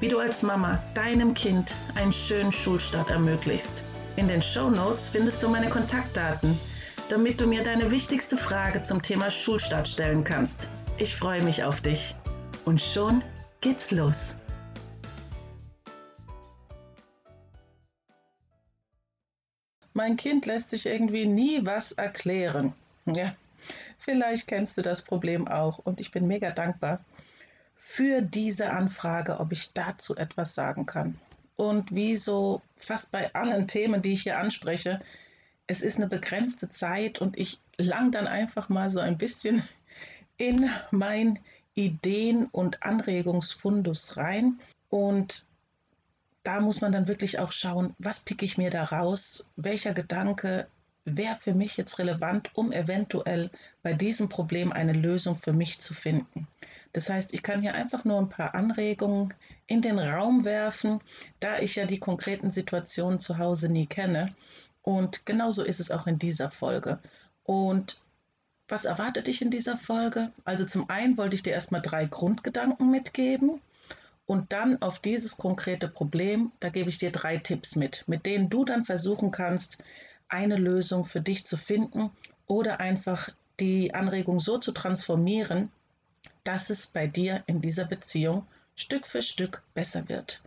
wie du als Mama deinem Kind einen schönen Schulstart ermöglichst. In den Show Notes findest du meine Kontaktdaten, damit du mir deine wichtigste Frage zum Thema Schulstart stellen kannst. Ich freue mich auf dich. Und schon geht's los. Mein Kind lässt sich irgendwie nie was erklären. Ja, vielleicht kennst du das Problem auch und ich bin mega dankbar, für diese Anfrage, ob ich dazu etwas sagen kann. Und wie so fast bei allen Themen, die ich hier anspreche, es ist eine begrenzte Zeit und ich lang dann einfach mal so ein bisschen in mein Ideen- und Anregungsfundus rein. Und da muss man dann wirklich auch schauen, was picke ich mir da raus, welcher Gedanke wäre für mich jetzt relevant, um eventuell bei diesem Problem eine Lösung für mich zu finden. Das heißt, ich kann hier einfach nur ein paar Anregungen in den Raum werfen, da ich ja die konkreten Situationen zu Hause nie kenne. Und genauso ist es auch in dieser Folge. Und was erwartet dich in dieser Folge? Also zum einen wollte ich dir erstmal drei Grundgedanken mitgeben. Und dann auf dieses konkrete Problem, da gebe ich dir drei Tipps mit, mit denen du dann versuchen kannst, eine Lösung für dich zu finden oder einfach die Anregung so zu transformieren, dass es bei dir in dieser Beziehung Stück für Stück besser wird.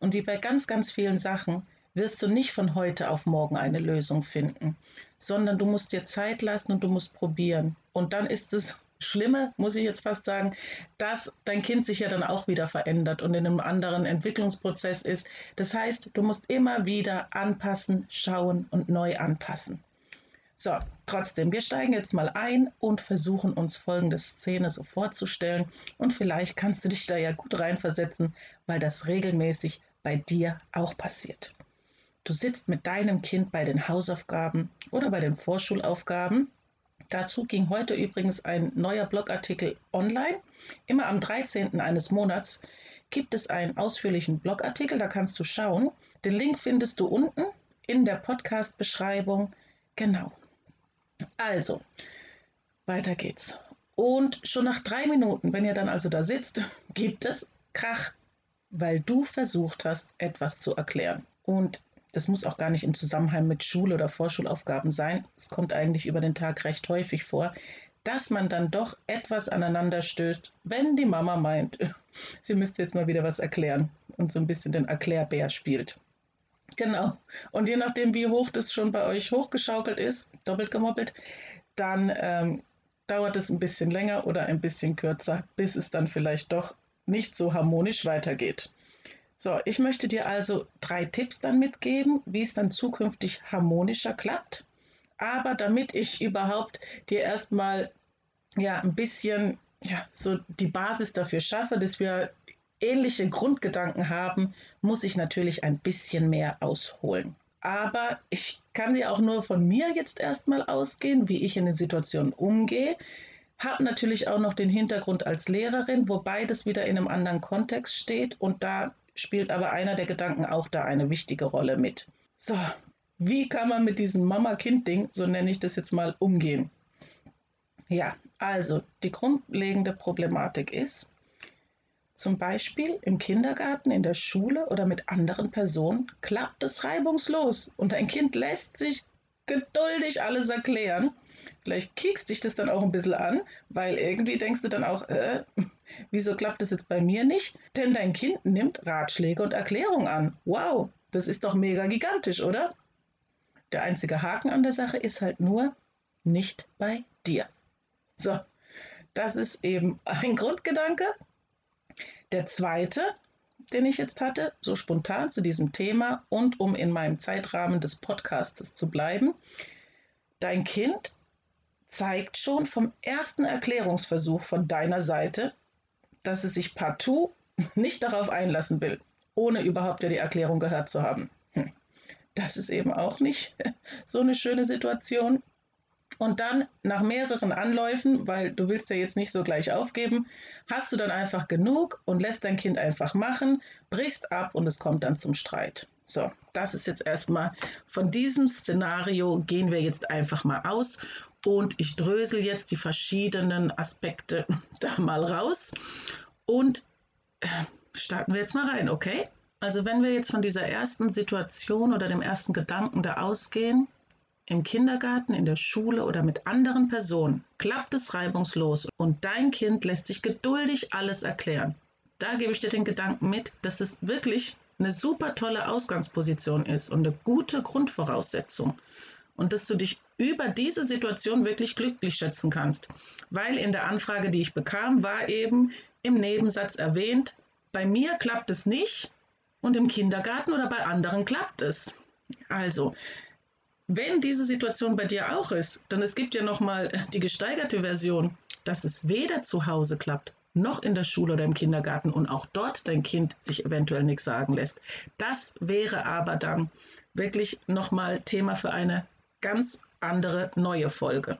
Und wie bei ganz, ganz vielen Sachen wirst du nicht von heute auf morgen eine Lösung finden, sondern du musst dir Zeit lassen und du musst probieren. Und dann ist es Schlimme, muss ich jetzt fast sagen, dass dein Kind sich ja dann auch wieder verändert und in einem anderen Entwicklungsprozess ist. Das heißt, du musst immer wieder anpassen, schauen und neu anpassen. So, trotzdem, wir steigen jetzt mal ein und versuchen uns folgende Szene so vorzustellen. Und vielleicht kannst du dich da ja gut reinversetzen, weil das regelmäßig bei dir auch passiert. Du sitzt mit deinem Kind bei den Hausaufgaben oder bei den Vorschulaufgaben Dazu ging heute übrigens ein neuer Blogartikel online. Immer am 13. eines Monats gibt es einen ausführlichen Blogartikel, da kannst du schauen. Den Link findest du unten in der Podcast-Beschreibung. Genau. Also, weiter geht's. Und schon nach drei Minuten, wenn ihr dann also da sitzt, gibt es Krach, weil du versucht hast, etwas zu erklären. Und das muss auch gar nicht im Zusammenhang mit Schule oder Vorschulaufgaben sein. Es kommt eigentlich über den Tag recht häufig vor, dass man dann doch etwas aneinander stößt, wenn die Mama meint, sie müsste jetzt mal wieder was erklären und so ein bisschen den Erklärbär spielt. Genau. Und je nachdem, wie hoch das schon bei euch hochgeschaukelt ist, doppelt gemoppelt, dann ähm, dauert es ein bisschen länger oder ein bisschen kürzer, bis es dann vielleicht doch nicht so harmonisch weitergeht. So, ich möchte dir also drei Tipps dann mitgeben, wie es dann zukünftig harmonischer klappt. Aber damit ich überhaupt dir erstmal ja ein bisschen ja, so die Basis dafür schaffe, dass wir ähnliche Grundgedanken haben, muss ich natürlich ein bisschen mehr ausholen. Aber ich kann dir auch nur von mir jetzt erstmal ausgehen, wie ich in den Situationen umgehe. Habe natürlich auch noch den Hintergrund als Lehrerin, wobei das wieder in einem anderen Kontext steht und da spielt aber einer der Gedanken auch da eine wichtige Rolle mit. So, wie kann man mit diesem Mama-Kind-Ding, so nenne ich das jetzt mal, umgehen? Ja, also die grundlegende Problematik ist, zum Beispiel im Kindergarten, in der Schule oder mit anderen Personen klappt es reibungslos und ein Kind lässt sich geduldig alles erklären Vielleicht kiekst dich das dann auch ein bisschen an, weil irgendwie denkst du dann auch, äh, wieso klappt das jetzt bei mir nicht? Denn dein Kind nimmt Ratschläge und Erklärungen an. Wow, das ist doch mega gigantisch, oder? Der einzige Haken an der Sache ist halt nur nicht bei dir. So, das ist eben ein Grundgedanke. Der zweite, den ich jetzt hatte, so spontan zu diesem Thema und um in meinem Zeitrahmen des Podcasts zu bleiben. Dein Kind zeigt schon vom ersten Erklärungsversuch von deiner Seite, dass es sich partout nicht darauf einlassen will, ohne überhaupt ja die Erklärung gehört zu haben. Hm. Das ist eben auch nicht so eine schöne Situation. Und dann nach mehreren Anläufen, weil du willst ja jetzt nicht so gleich aufgeben, hast du dann einfach genug und lässt dein Kind einfach machen, brichst ab und es kommt dann zum Streit. So, das ist jetzt erstmal von diesem Szenario gehen wir jetzt einfach mal aus und ich drösel jetzt die verschiedenen Aspekte da mal raus und äh, starten wir jetzt mal rein, okay? Also wenn wir jetzt von dieser ersten Situation oder dem ersten Gedanken da ausgehen, im Kindergarten, in der Schule oder mit anderen Personen klappt es reibungslos und dein Kind lässt sich geduldig alles erklären. Da gebe ich dir den Gedanken mit, dass es wirklich eine super tolle Ausgangsposition ist und eine gute Grundvoraussetzung. Und dass du dich über diese Situation wirklich glücklich schätzen kannst. Weil in der Anfrage, die ich bekam, war eben im Nebensatz erwähnt, bei mir klappt es nicht und im Kindergarten oder bei anderen klappt es. Also, wenn diese Situation bei dir auch ist, dann es gibt ja noch mal die gesteigerte Version, dass es weder zu Hause klappt noch in der Schule oder im Kindergarten und auch dort dein Kind sich eventuell nichts sagen lässt. Das wäre aber dann wirklich noch mal Thema für eine ganz andere neue Folge.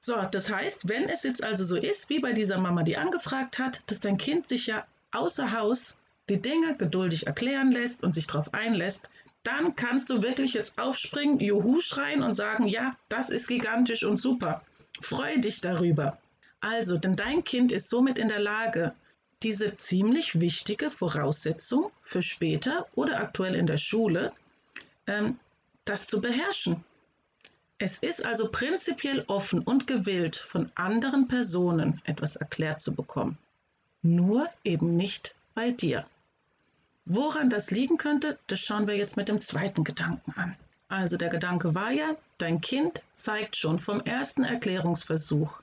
So, das heißt, wenn es jetzt also so ist, wie bei dieser Mama, die angefragt hat, dass dein Kind sich ja außer Haus die Dinge geduldig erklären lässt und sich darauf einlässt, dann kannst du wirklich jetzt aufspringen, Juhu schreien und sagen, ja, das ist gigantisch und super. Freu dich darüber. Also, denn dein Kind ist somit in der Lage, diese ziemlich wichtige Voraussetzung für später oder aktuell in der Schule, ähm, das zu beherrschen. Es ist also prinzipiell offen und gewillt, von anderen Personen etwas erklärt zu bekommen. Nur eben nicht bei dir. Woran das liegen könnte, das schauen wir jetzt mit dem zweiten Gedanken an. Also der Gedanke war ja, dein Kind zeigt schon vom ersten Erklärungsversuch,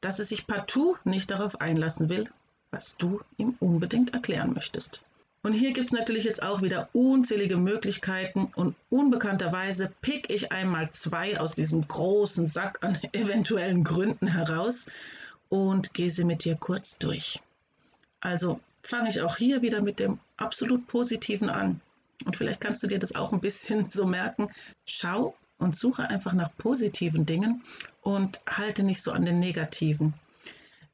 dass es sich partout nicht darauf einlassen will, was du ihm unbedingt erklären möchtest. Und hier gibt es natürlich jetzt auch wieder unzählige Möglichkeiten und unbekannterweise pick ich einmal zwei aus diesem großen Sack an eventuellen Gründen heraus und gehe sie mit dir kurz durch. Also fange ich auch hier wieder mit dem absolut Positiven an. Und vielleicht kannst du dir das auch ein bisschen so merken. Schau und suche einfach nach positiven Dingen und halte nicht so an den negativen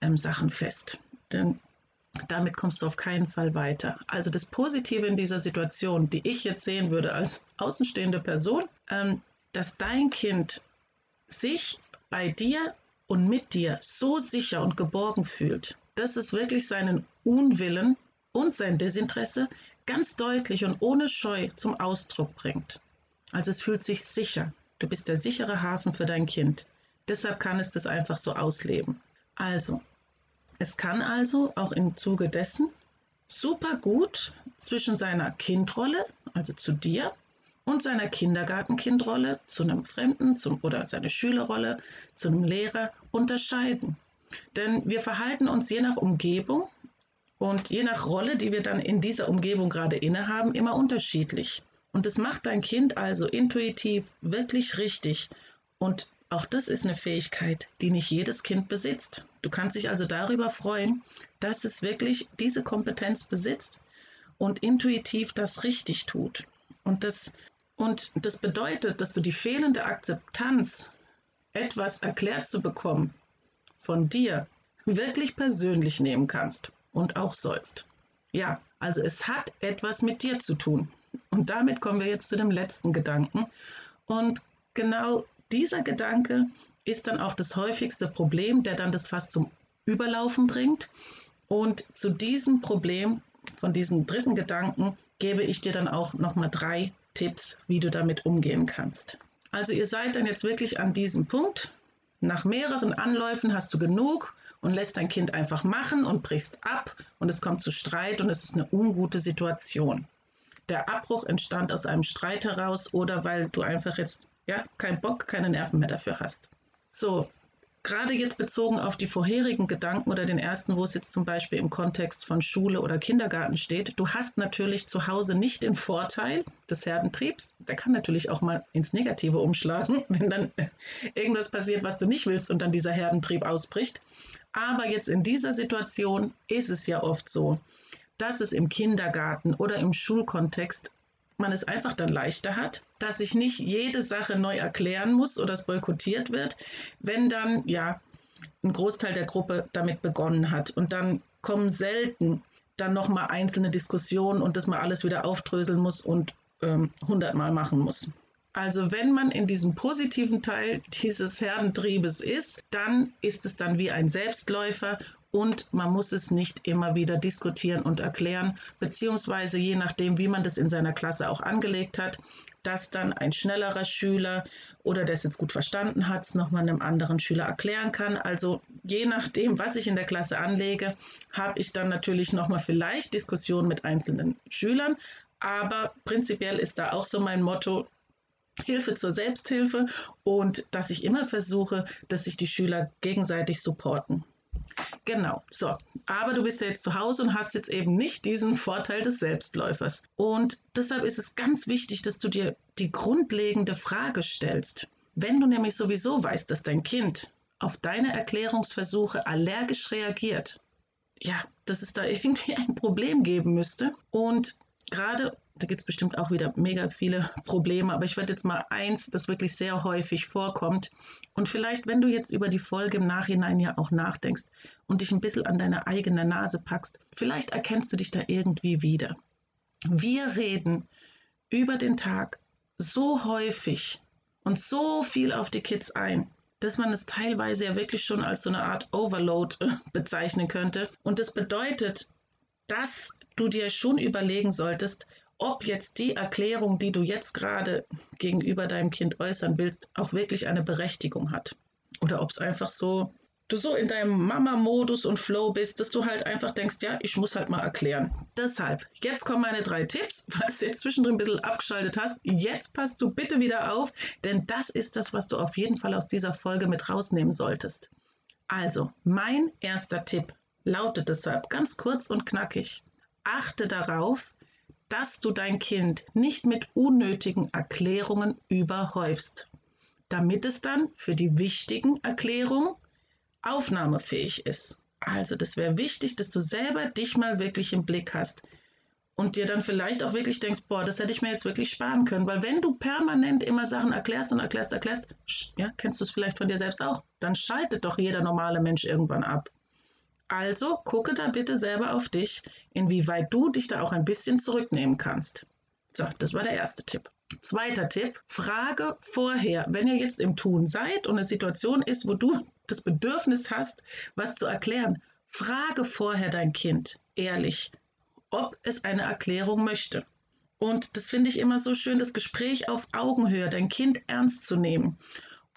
ähm, Sachen fest. Denn damit kommst du auf keinen Fall weiter. Also das Positive in dieser Situation, die ich jetzt sehen würde als außenstehende Person, ähm, dass dein Kind sich bei dir und mit dir so sicher und geborgen fühlt, dass es wirklich seinen Unwillen und sein Desinteresse ganz deutlich und ohne Scheu zum Ausdruck bringt. Also es fühlt sich sicher. Du bist der sichere Hafen für dein Kind. Deshalb kann es das einfach so ausleben. Also, es kann also auch im Zuge dessen super gut zwischen seiner Kindrolle, also zu dir, und seiner Kindergartenkindrolle zu einem Fremden zum, oder seine Schülerrolle zu einem Lehrer unterscheiden. Denn wir verhalten uns je nach Umgebung und je nach Rolle, die wir dann in dieser Umgebung gerade innehaben, immer unterschiedlich. Und das macht dein Kind also intuitiv wirklich richtig. Und auch das ist eine Fähigkeit, die nicht jedes Kind besitzt. Du kannst dich also darüber freuen, dass es wirklich diese Kompetenz besitzt und intuitiv das richtig tut. Und das, und das bedeutet, dass du die fehlende Akzeptanz, etwas erklärt zu bekommen, von dir wirklich persönlich nehmen kannst und auch sollst. Ja, also es hat etwas mit dir zu tun. Und damit kommen wir jetzt zu dem letzten Gedanken. Und genau dieser Gedanke ist dann auch das häufigste Problem, der dann das Fass zum Überlaufen bringt. Und zu diesem Problem, von diesem dritten Gedanken, gebe ich dir dann auch nochmal drei Tipps, wie du damit umgehen kannst. Also ihr seid dann jetzt wirklich an diesem Punkt. Nach mehreren Anläufen hast du genug und lässt dein Kind einfach machen und brichst ab und es kommt zu Streit und es ist eine ungute Situation. Der Abbruch entstand aus einem Streit heraus oder weil du einfach jetzt ja keinen Bock, keine Nerven mehr dafür hast. So, gerade jetzt bezogen auf die vorherigen Gedanken oder den ersten, wo es jetzt zum Beispiel im Kontext von Schule oder Kindergarten steht, du hast natürlich zu Hause nicht den Vorteil des Herdentriebs. Der kann natürlich auch mal ins Negative umschlagen, wenn dann irgendwas passiert, was du nicht willst und dann dieser Herdentrieb ausbricht. Aber jetzt in dieser Situation ist es ja oft so, dass es im Kindergarten oder im Schulkontext man es einfach dann leichter hat, dass ich nicht jede Sache neu erklären muss oder es boykottiert wird, wenn dann ja ein Großteil der Gruppe damit begonnen hat. Und dann kommen selten dann nochmal einzelne Diskussionen und dass man alles wieder aufdröseln muss und ähm, hundertmal machen muss. Also wenn man in diesem positiven Teil dieses Herdentriebes ist, dann ist es dann wie ein Selbstläufer und man muss es nicht immer wieder diskutieren und erklären, beziehungsweise je nachdem, wie man das in seiner Klasse auch angelegt hat, dass dann ein schnellerer Schüler oder der es jetzt gut verstanden hat, es nochmal einem anderen Schüler erklären kann. Also je nachdem, was ich in der Klasse anlege, habe ich dann natürlich nochmal vielleicht Diskussionen mit einzelnen Schülern. Aber prinzipiell ist da auch so mein Motto, Hilfe zur Selbsthilfe und dass ich immer versuche, dass sich die Schüler gegenseitig supporten. Genau, so. Aber du bist ja jetzt zu Hause und hast jetzt eben nicht diesen Vorteil des Selbstläufers. Und deshalb ist es ganz wichtig, dass du dir die grundlegende Frage stellst. Wenn du nämlich sowieso weißt, dass dein Kind auf deine Erklärungsversuche allergisch reagiert, ja, dass es da irgendwie ein Problem geben müsste. Und gerade da gibt es bestimmt auch wieder mega viele Probleme, aber ich werde jetzt mal eins, das wirklich sehr häufig vorkommt. Und vielleicht, wenn du jetzt über die Folge im Nachhinein ja auch nachdenkst und dich ein bisschen an deine eigene Nase packst, vielleicht erkennst du dich da irgendwie wieder. Wir reden über den Tag so häufig und so viel auf die Kids ein, dass man es teilweise ja wirklich schon als so eine Art Overload äh, bezeichnen könnte. Und das bedeutet, dass du dir schon überlegen solltest, ob jetzt die Erklärung, die du jetzt gerade gegenüber deinem Kind äußern willst, auch wirklich eine Berechtigung hat. Oder ob es einfach so, du so in deinem Mama-Modus und Flow bist, dass du halt einfach denkst, ja, ich muss halt mal erklären. Deshalb, jetzt kommen meine drei Tipps, falls du jetzt zwischendrin ein bisschen abgeschaltet hast. Jetzt passt du bitte wieder auf, denn das ist das, was du auf jeden Fall aus dieser Folge mit rausnehmen solltest. Also, mein erster Tipp lautet deshalb ganz kurz und knackig. Achte darauf, dass du dein Kind nicht mit unnötigen Erklärungen überhäufst, damit es dann für die wichtigen Erklärungen aufnahmefähig ist. Also das wäre wichtig, dass du selber dich mal wirklich im Blick hast und dir dann vielleicht auch wirklich denkst, boah, das hätte ich mir jetzt wirklich sparen können, weil wenn du permanent immer Sachen erklärst und erklärst, erklärst, ja, kennst du es vielleicht von dir selbst auch, dann schaltet doch jeder normale Mensch irgendwann ab. Also gucke da bitte selber auf dich, inwieweit du dich da auch ein bisschen zurücknehmen kannst. So, das war der erste Tipp. Zweiter Tipp, frage vorher, wenn ihr jetzt im Tun seid und eine Situation ist, wo du das Bedürfnis hast, was zu erklären, frage vorher dein Kind ehrlich, ob es eine Erklärung möchte. Und das finde ich immer so schön, das Gespräch auf Augenhöhe, dein Kind ernst zu nehmen.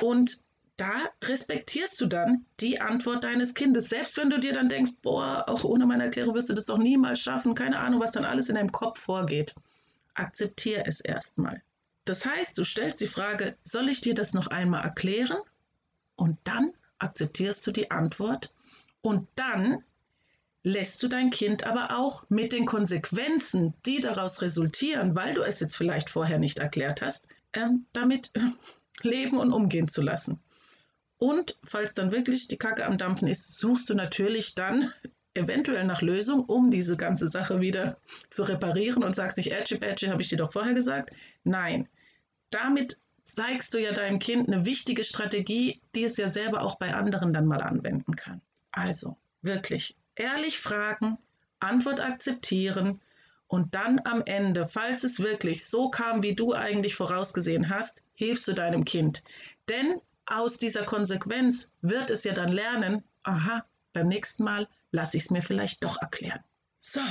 Und da respektierst du dann die Antwort deines Kindes. Selbst wenn du dir dann denkst, boah, auch ohne meine Erklärung wirst du das doch niemals schaffen, keine Ahnung, was dann alles in deinem Kopf vorgeht. Akzeptiere es erstmal. Das heißt, du stellst die Frage, soll ich dir das noch einmal erklären? Und dann akzeptierst du die Antwort und dann lässt du dein Kind aber auch mit den Konsequenzen, die daraus resultieren, weil du es jetzt vielleicht vorher nicht erklärt hast, ähm, damit leben und umgehen zu lassen. Und falls dann wirklich die Kacke am Dampfen ist, suchst du natürlich dann eventuell nach Lösung, um diese ganze Sache wieder zu reparieren und sagst nicht, Edgy Badgy, habe ich dir doch vorher gesagt. Nein, damit zeigst du ja deinem Kind eine wichtige Strategie, die es ja selber auch bei anderen dann mal anwenden kann. Also wirklich ehrlich fragen, Antwort akzeptieren und dann am Ende, falls es wirklich so kam, wie du eigentlich vorausgesehen hast, hilfst du deinem Kind. Denn aus dieser Konsequenz wird es ja dann lernen, aha, beim nächsten Mal lasse ich es mir vielleicht doch erklären. So,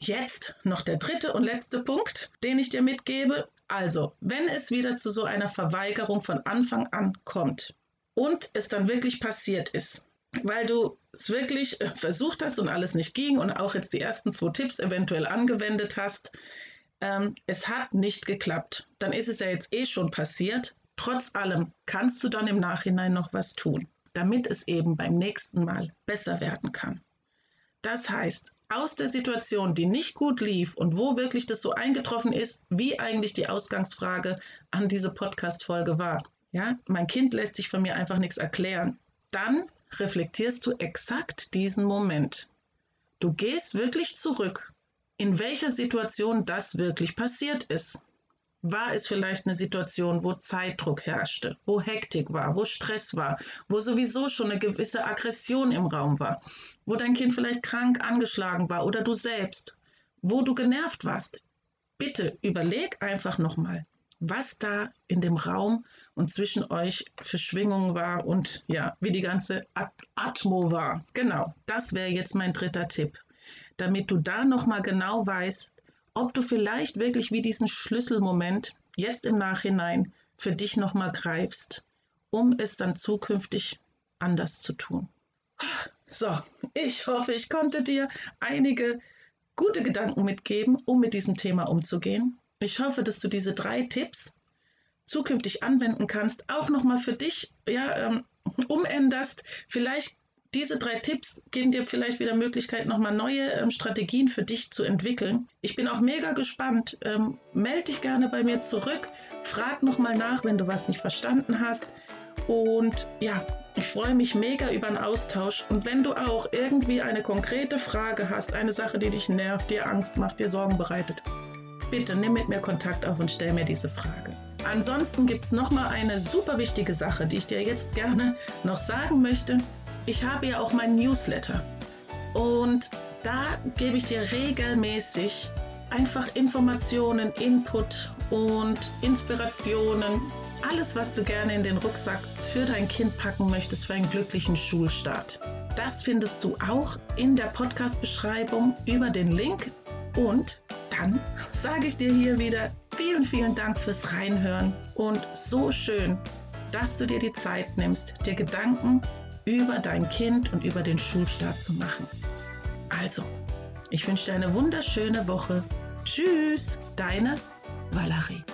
jetzt noch der dritte und letzte Punkt, den ich dir mitgebe. Also, wenn es wieder zu so einer Verweigerung von Anfang an kommt und es dann wirklich passiert ist, weil du es wirklich äh, versucht hast und alles nicht ging und auch jetzt die ersten zwei Tipps eventuell angewendet hast, ähm, es hat nicht geklappt, dann ist es ja jetzt eh schon passiert Trotz allem kannst du dann im Nachhinein noch was tun, damit es eben beim nächsten Mal besser werden kann. Das heißt, aus der Situation, die nicht gut lief und wo wirklich das so eingetroffen ist, wie eigentlich die Ausgangsfrage an diese Podcast-Folge war. Ja, mein Kind lässt sich von mir einfach nichts erklären. Dann reflektierst du exakt diesen Moment. Du gehst wirklich zurück in welcher Situation das wirklich passiert ist. War es vielleicht eine Situation, wo Zeitdruck herrschte, wo Hektik war, wo Stress war, wo sowieso schon eine gewisse Aggression im Raum war, wo dein Kind vielleicht krank angeschlagen war oder du selbst, wo du genervt warst? Bitte überleg einfach nochmal, was da in dem Raum und zwischen euch für Schwingungen war und ja, wie die ganze Atmo war. Genau, das wäre jetzt mein dritter Tipp, damit du da nochmal genau weißt, ob du vielleicht wirklich wie diesen Schlüsselmoment jetzt im Nachhinein für dich nochmal greifst, um es dann zukünftig anders zu tun. So, ich hoffe, ich konnte dir einige gute Gedanken mitgeben, um mit diesem Thema umzugehen. Ich hoffe, dass du diese drei Tipps zukünftig anwenden kannst, auch nochmal für dich ja, ähm, umänderst. Vielleicht diese drei Tipps geben dir vielleicht wieder Möglichkeit, nochmal neue ähm, Strategien für dich zu entwickeln. Ich bin auch mega gespannt. Ähm, meld dich gerne bei mir zurück. Frag nochmal nach, wenn du was nicht verstanden hast. Und ja, ich freue mich mega über einen Austausch. Und wenn du auch irgendwie eine konkrete Frage hast, eine Sache, die dich nervt, dir Angst macht, dir Sorgen bereitet, bitte nimm mit mir Kontakt auf und stell mir diese Frage. Ansonsten gibt es nochmal eine super wichtige Sache, die ich dir jetzt gerne noch sagen möchte ich habe ja auch meinen Newsletter und da gebe ich dir regelmäßig einfach Informationen, Input und Inspirationen, alles, was du gerne in den Rucksack für dein Kind packen möchtest für einen glücklichen Schulstart. Das findest du auch in der Podcast-Beschreibung über den Link. Und dann sage ich dir hier wieder vielen, vielen Dank fürs Reinhören und so schön, dass du dir die Zeit nimmst, dir Gedanken über dein Kind und über den Schulstart zu machen. Also, ich wünsche dir eine wunderschöne Woche. Tschüss, deine Valerie.